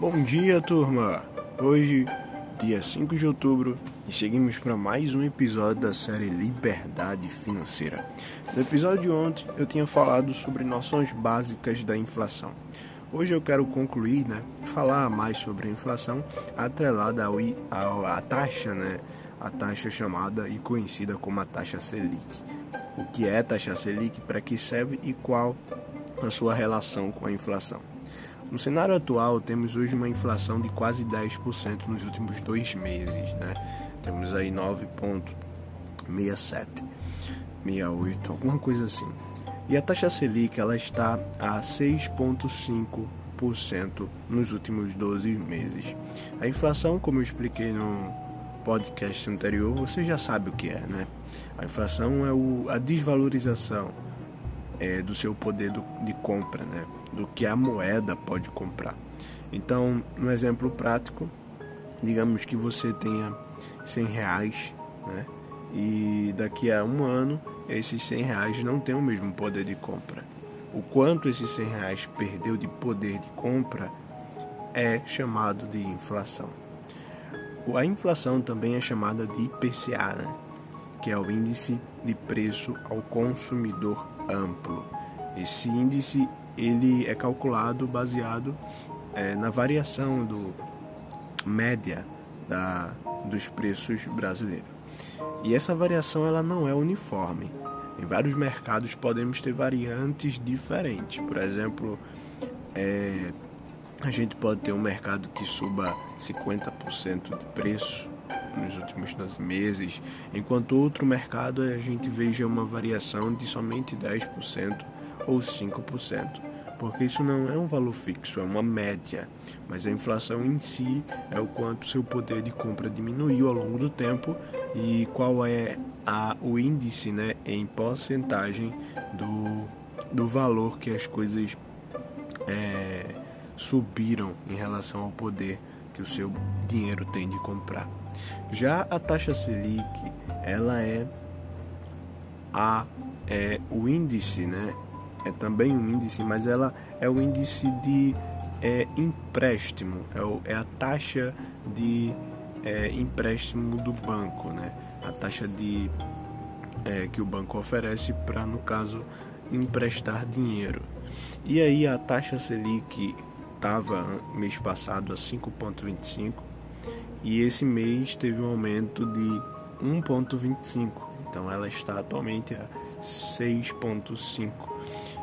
Bom dia, turma! Hoje, dia 5 de outubro, e seguimos para mais um episódio da série Liberdade Financeira. No episódio de ontem, eu tinha falado sobre noções básicas da inflação. Hoje eu quero concluir, né, falar mais sobre a inflação atrelada ao, à taxa, né, a taxa chamada e conhecida como a taxa Selic. O que é a taxa Selic, para que serve e qual a sua relação com a inflação. No cenário atual, temos hoje uma inflação de quase 10% nos últimos dois meses. Né? Temos aí 9,67, 68, alguma coisa assim. E a taxa Selic ela está a 6,5% nos últimos 12 meses. A inflação, como eu expliquei no podcast anterior, você já sabe o que é, né? A inflação é o, a desvalorização é, do seu poder do, de compra, né? do que a moeda pode comprar. Então, no exemplo prático, digamos que você tenha 100 reais, né? e daqui a um ano esses 100 reais não têm o mesmo poder de compra. O quanto esses 100 reais perdeu de poder de compra é chamado de inflação. A inflação também é chamada de IPCA, né? Que é o índice de preço ao consumidor amplo. Esse índice ele é calculado baseado é, na variação do média da, dos preços brasileiros. E essa variação ela não é uniforme. Em vários mercados podemos ter variantes diferentes. Por exemplo, é, a gente pode ter um mercado que suba 50% de preço nos últimos 12 meses, enquanto outro mercado a gente veja uma variação de somente 10% ou 5%, porque isso não é um valor fixo, é uma média, mas a inflação em si é o quanto seu poder de compra diminuiu ao longo do tempo e qual é a, o índice né, em porcentagem do, do valor que as coisas é, subiram em relação ao poder que o seu dinheiro tem de comprar. Já a taxa Selic, ela é a é o índice, né? É também um índice, mas ela é o índice de é, empréstimo, é, o, é a taxa de é, empréstimo do banco, né? A taxa de é, que o banco oferece para, no caso, emprestar dinheiro. E aí a taxa Selic estava mês passado a 5,25 e esse mês teve um aumento de 1,25, então ela está atualmente a 6,5,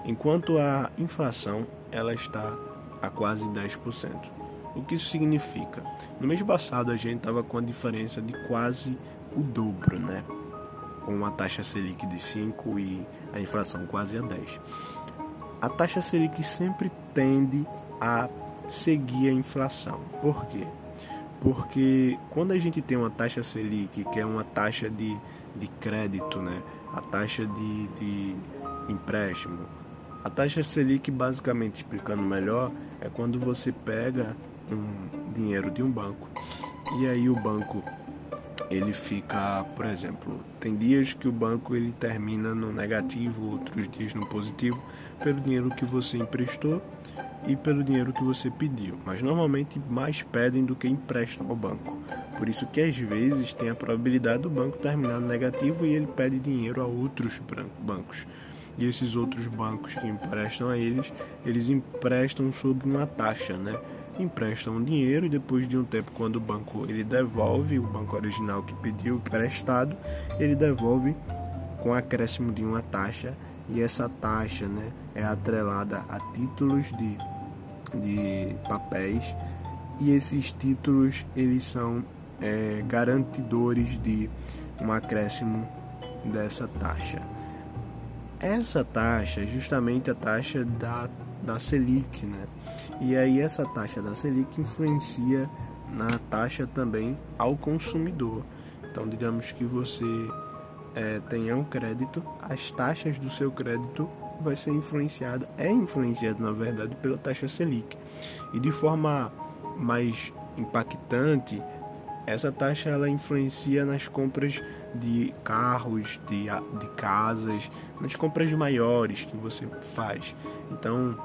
enquanto a inflação ela está a quase 10%. O que isso significa? No mês passado a gente estava com a diferença de quase o dobro, né? Com uma taxa Selic de 5 e a inflação quase a 10. A taxa Selic sempre tende a seguir a inflação. Por quê? Porque quando a gente tem uma taxa Selic, que é uma taxa de, de crédito, né? a taxa de, de empréstimo, a taxa Selic, basicamente explicando melhor, é quando você pega um dinheiro de um banco e aí o banco ele fica, por exemplo, tem dias que o banco ele termina no negativo, outros dias no positivo, pelo dinheiro que você emprestou e pelo dinheiro que você pediu, mas normalmente mais pedem do que emprestam ao banco. Por isso que às vezes tem a probabilidade do banco terminar no negativo e ele pede dinheiro a outros bancos. E esses outros bancos que emprestam a eles, eles emprestam sob uma taxa, né? Emprestam dinheiro e depois de um tempo, quando o banco ele devolve o banco original que pediu emprestado, ele devolve com acréscimo de uma taxa e essa taxa, né, é atrelada a títulos de de papéis e esses títulos eles são é, garantidores de um acréscimo dessa taxa. Essa taxa é justamente a taxa da, da Selic, né? E aí essa taxa da Selic influencia na taxa também ao consumidor. Então digamos que você é, tenha um crédito, as taxas do seu crédito vai ser influenciada, é influenciada na verdade pela taxa Selic. E de forma mais impactante, essa taxa ela influencia nas compras de carros, de, de casas, nas compras maiores que você faz. Então,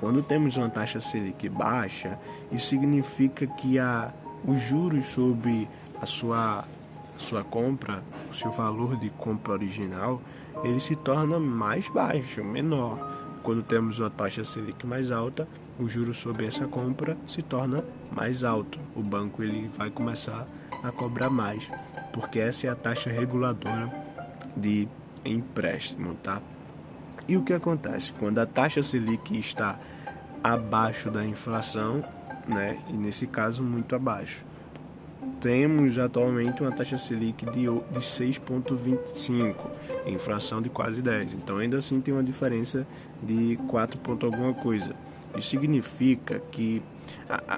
Quando temos uma taxa Selic baixa, isso significa que a, os juros sobre a sua, sua compra, o seu valor de compra original, ele se torna mais baixo, menor. Quando temos uma taxa Selic mais alta, o juro sobre essa compra se torna mais alto. O banco ele vai começar a cobrar mais, porque essa é a taxa reguladora de empréstimo, tá? E o que acontece quando a taxa Selic está abaixo da inflação, né? E nesse caso muito abaixo. Temos atualmente uma taxa Selic de, de 6,25, inflação de quase 10. Então ainda assim tem uma diferença de 4 ponto alguma coisa. Isso significa que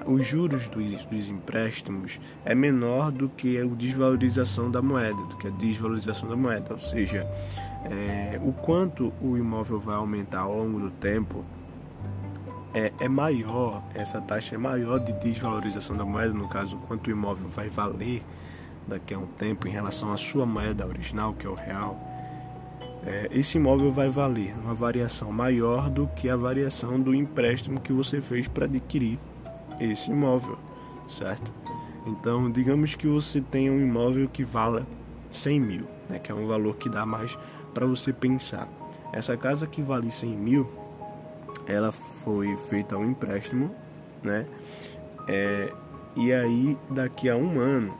os juros dos, dos, empréstimos é menor do que a desvalorização da moeda, do que a desvalorização da moeda, ou seja, é, o quanto o imóvel vai aumentar ao longo do tempo é, é maior, essa taxa é maior de desvalorização da moeda, no caso, quanto o imóvel vai valer daqui a um tempo em relação à sua moeda original, que é o real é, esse imóvel vai valer uma variação maior do que a variação do empréstimo que você fez para adquirir esse imóvel, certo? Então, digamos que você tenha um imóvel que vala 100 mil, né, que é um valor que dá mais para você pensar. Essa casa que vale 100 mil, ela foi feita um empréstimo, né? É, e aí, daqui a um ano,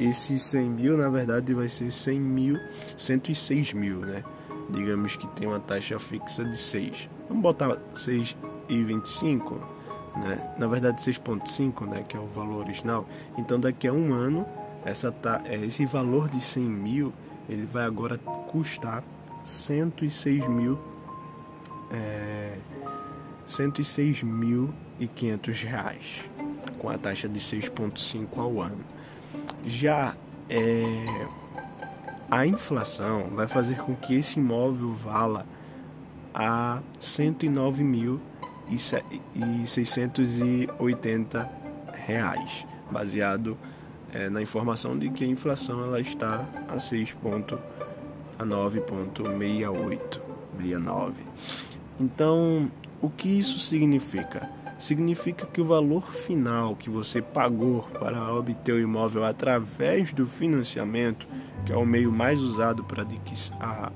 esse 100 mil na verdade vai ser 100 mil, 106 mil, né? Digamos que tem uma taxa fixa de 6. Vamos botar 6,25, né? Na verdade 6,5, né? Que é o valor original. Então daqui a um ano, essa ta... É, esse valor de 100 mil, ele vai agora custar 106 mil, é... 106 mil e 500 reais, com a taxa de 6,5 ao ano. Já é, a inflação vai fazer com que esse imóvel vala a 109.680 reais, baseado é, na informação de que a inflação ela está a 6 a 9.68, 69. Então, o que isso significa? Significa que o valor final que você pagou para obter o imóvel através do financiamento, que é o meio mais usado para a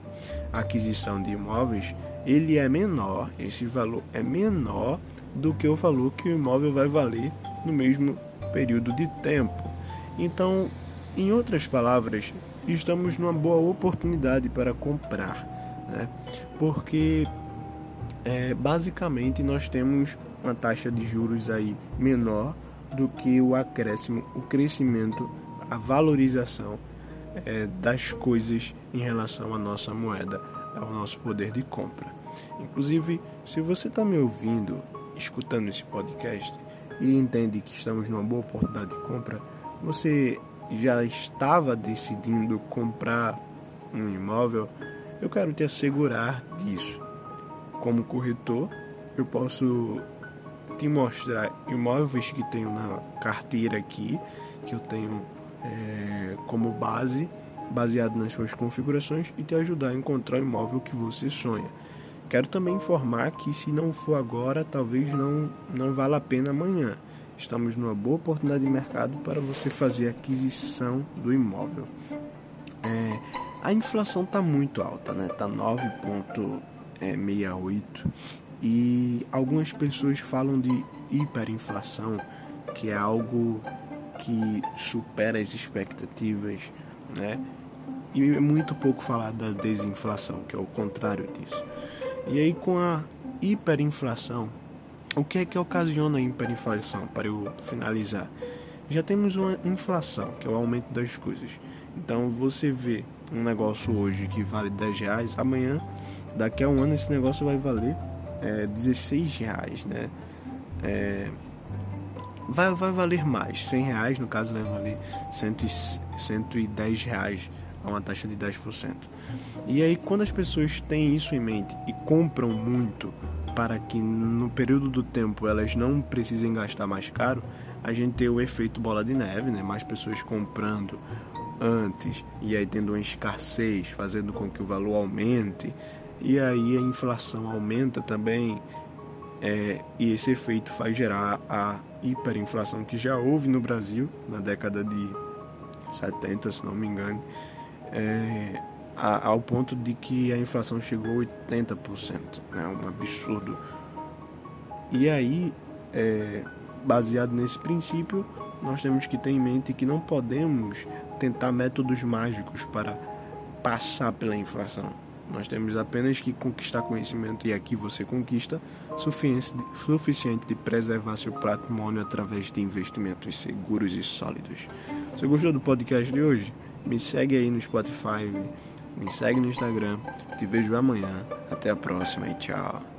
aquisição de imóveis, ele é menor, esse valor é menor do que o valor que o imóvel vai valer no mesmo período de tempo. Então, em outras palavras, estamos numa boa oportunidade para comprar, né? porque é, basicamente nós temos uma taxa de juros aí menor do que o acréscimo, o crescimento, a valorização é, das coisas em relação à nossa moeda, ao nosso poder de compra. Inclusive, se você está me ouvindo, escutando esse podcast e entende que estamos numa boa oportunidade de compra, você já estava decidindo comprar um imóvel, eu quero te assegurar disso. Como corretor, eu posso te mostrar imóveis que tenho na carteira aqui, que eu tenho é, como base, baseado nas suas configurações, e te ajudar a encontrar o imóvel que você sonha. Quero também informar que se não for agora, talvez não, não valha a pena amanhã. Estamos numa boa oportunidade de mercado para você fazer a aquisição do imóvel. É, a inflação está muito alta, né? Está 9,68 e algumas pessoas falam de hiperinflação, que é algo que supera as expectativas, né? E é muito pouco falar da desinflação, que é o contrário disso. E aí com a hiperinflação, o que é que ocasiona a hiperinflação? Para eu finalizar, já temos uma inflação, que é o aumento das coisas. Então você vê um negócio hoje que vale 10 reais, amanhã, daqui a um ano esse negócio vai valer é, 16 reais, né? É, vai, vai valer mais, 100 reais no caso vai valer 100, 110 reais a uma taxa de 10%. E aí quando as pessoas têm isso em mente e compram muito para que no período do tempo elas não precisem gastar mais caro, a gente tem o efeito bola de neve, né? Mais pessoas comprando antes e aí tendo uma escassez, fazendo com que o valor aumente e aí a inflação aumenta também É, e esse efeito faz gerar a hiperinflação que já houve no Brasil na década de 70, se não me engano, é, a, ao ponto de que a inflação chegou a 80%, né, um absurdo. E aí, é, baseado nesse princípio, nós temos que ter em mente que não podemos tentar métodos mágicos para passar pela inflação. Nós temos apenas que conquistar conhecimento, e aqui você conquista, suficiente de preservar seu patrimônio através de investimentos seguros e sólidos. Você gostou do podcast de hoje? Me segue aí no Spotify, me segue no Instagram. Te vejo amanhã. Até a próxima e tchau.